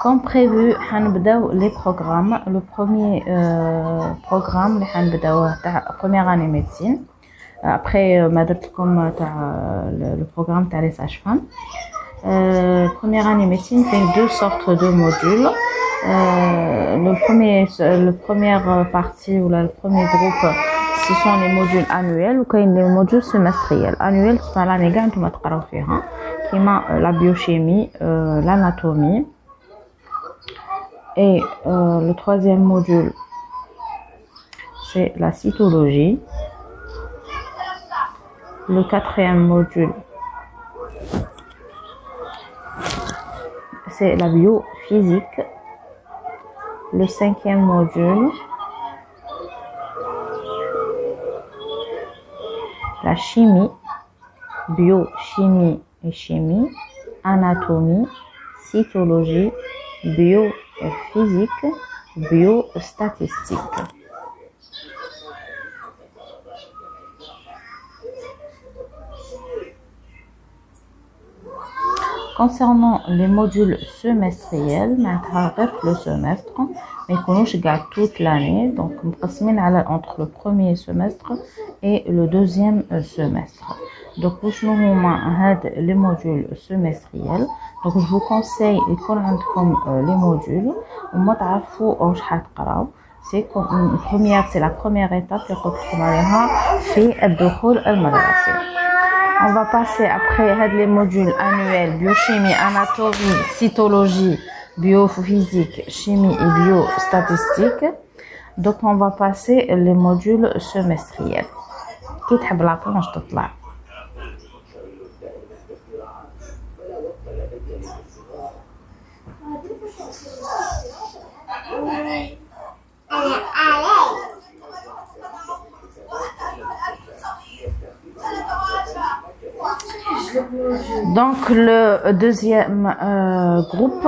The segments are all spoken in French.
Comme prévu, on les programmes. Le premier euh, programme, la première année médecine. Après, euh, comme le programme de les sages-femmes. Euh, première année médecine fait deux sortes de modules. Euh, le premier, le première partie ou le premier groupe, ce sont les modules annuels ou les modules semestriels. Annuels, c'est l'année gagne tout qui euh, la biochimie, euh, l'anatomie. Et euh, le troisième module, c'est la cytologie. Le quatrième module, c'est la biophysique. Le cinquième module, la chimie, biochimie et chimie, anatomie, cytologie, biophysique, biostatistique. Concernant les modules semestriels, maintenant le semestre, mais qu'on toute l'année, donc entre le premier semestre et le deuxième euh, semestre. Donc, les modules semestriels. Donc, je vous conseille euh, les modules. C'est comme une première, c'est la première étape que vous On va passer après les modules annuels biochimie, anatomie, cytologie, biophysique, chimie et biostatistique. Donc on va passer les modules semestriels. كي تحب لا بلونش تطلع Donc le deuxième euh, groupe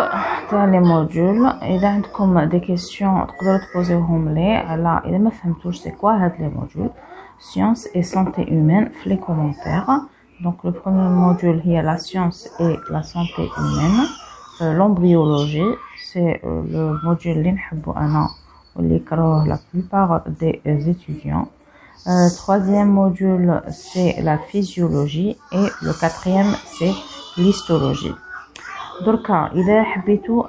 تاع les modules إذا عندكم des questions تقدروا تبوزيوهم لي على إذا ما فهمتوش c'est quoi هاد les modules sciences et santé humaine في les commentaires donc le premier module هي la science et la santé humaine euh, l'embryologie c'est euh, le module اللي نحبو أنا واللي يكرهوه la plupart des étudiants euh, troisième module, c'est la physiologie et le quatrième, c'est l'histologie. Donc, il a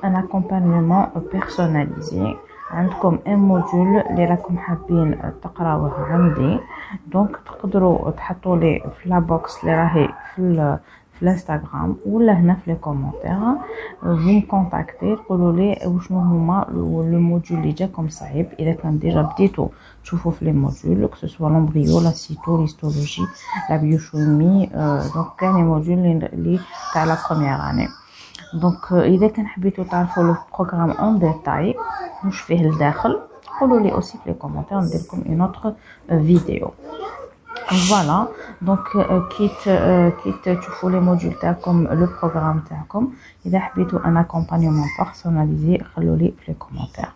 un accompagnement personnalisé. عندكم un module اللي راكم حابين تقراوه عندي دونك تقدروا تحطوا لي في لا بوكس اللي راهي في في الانستغرام ولا هنا في لي كومونتير فو كونتاكتي تقولوا لي وشنو هما لو موديول اللي جاكم صعيب اذا كان ديجا بديتو تشوفوا في لي موديول كو سوا لومبريو لا سيتو ليستولوجي لا بيوشومي دونك كاين لي موديول اللي تاع لا بروميير اني دونك اذا كان حبيتو تعرفوا لو بروغرام اون ديتاي واش فيه لداخل قولوا لي اوسي في لي كومونتير ندير لكم اون اوتر فيديو Voilà. Donc, euh, quitte, euh, quitte, tu fous les modules comme le programme comme. Il y a un accompagnement personnalisé. Relevez les commentaires.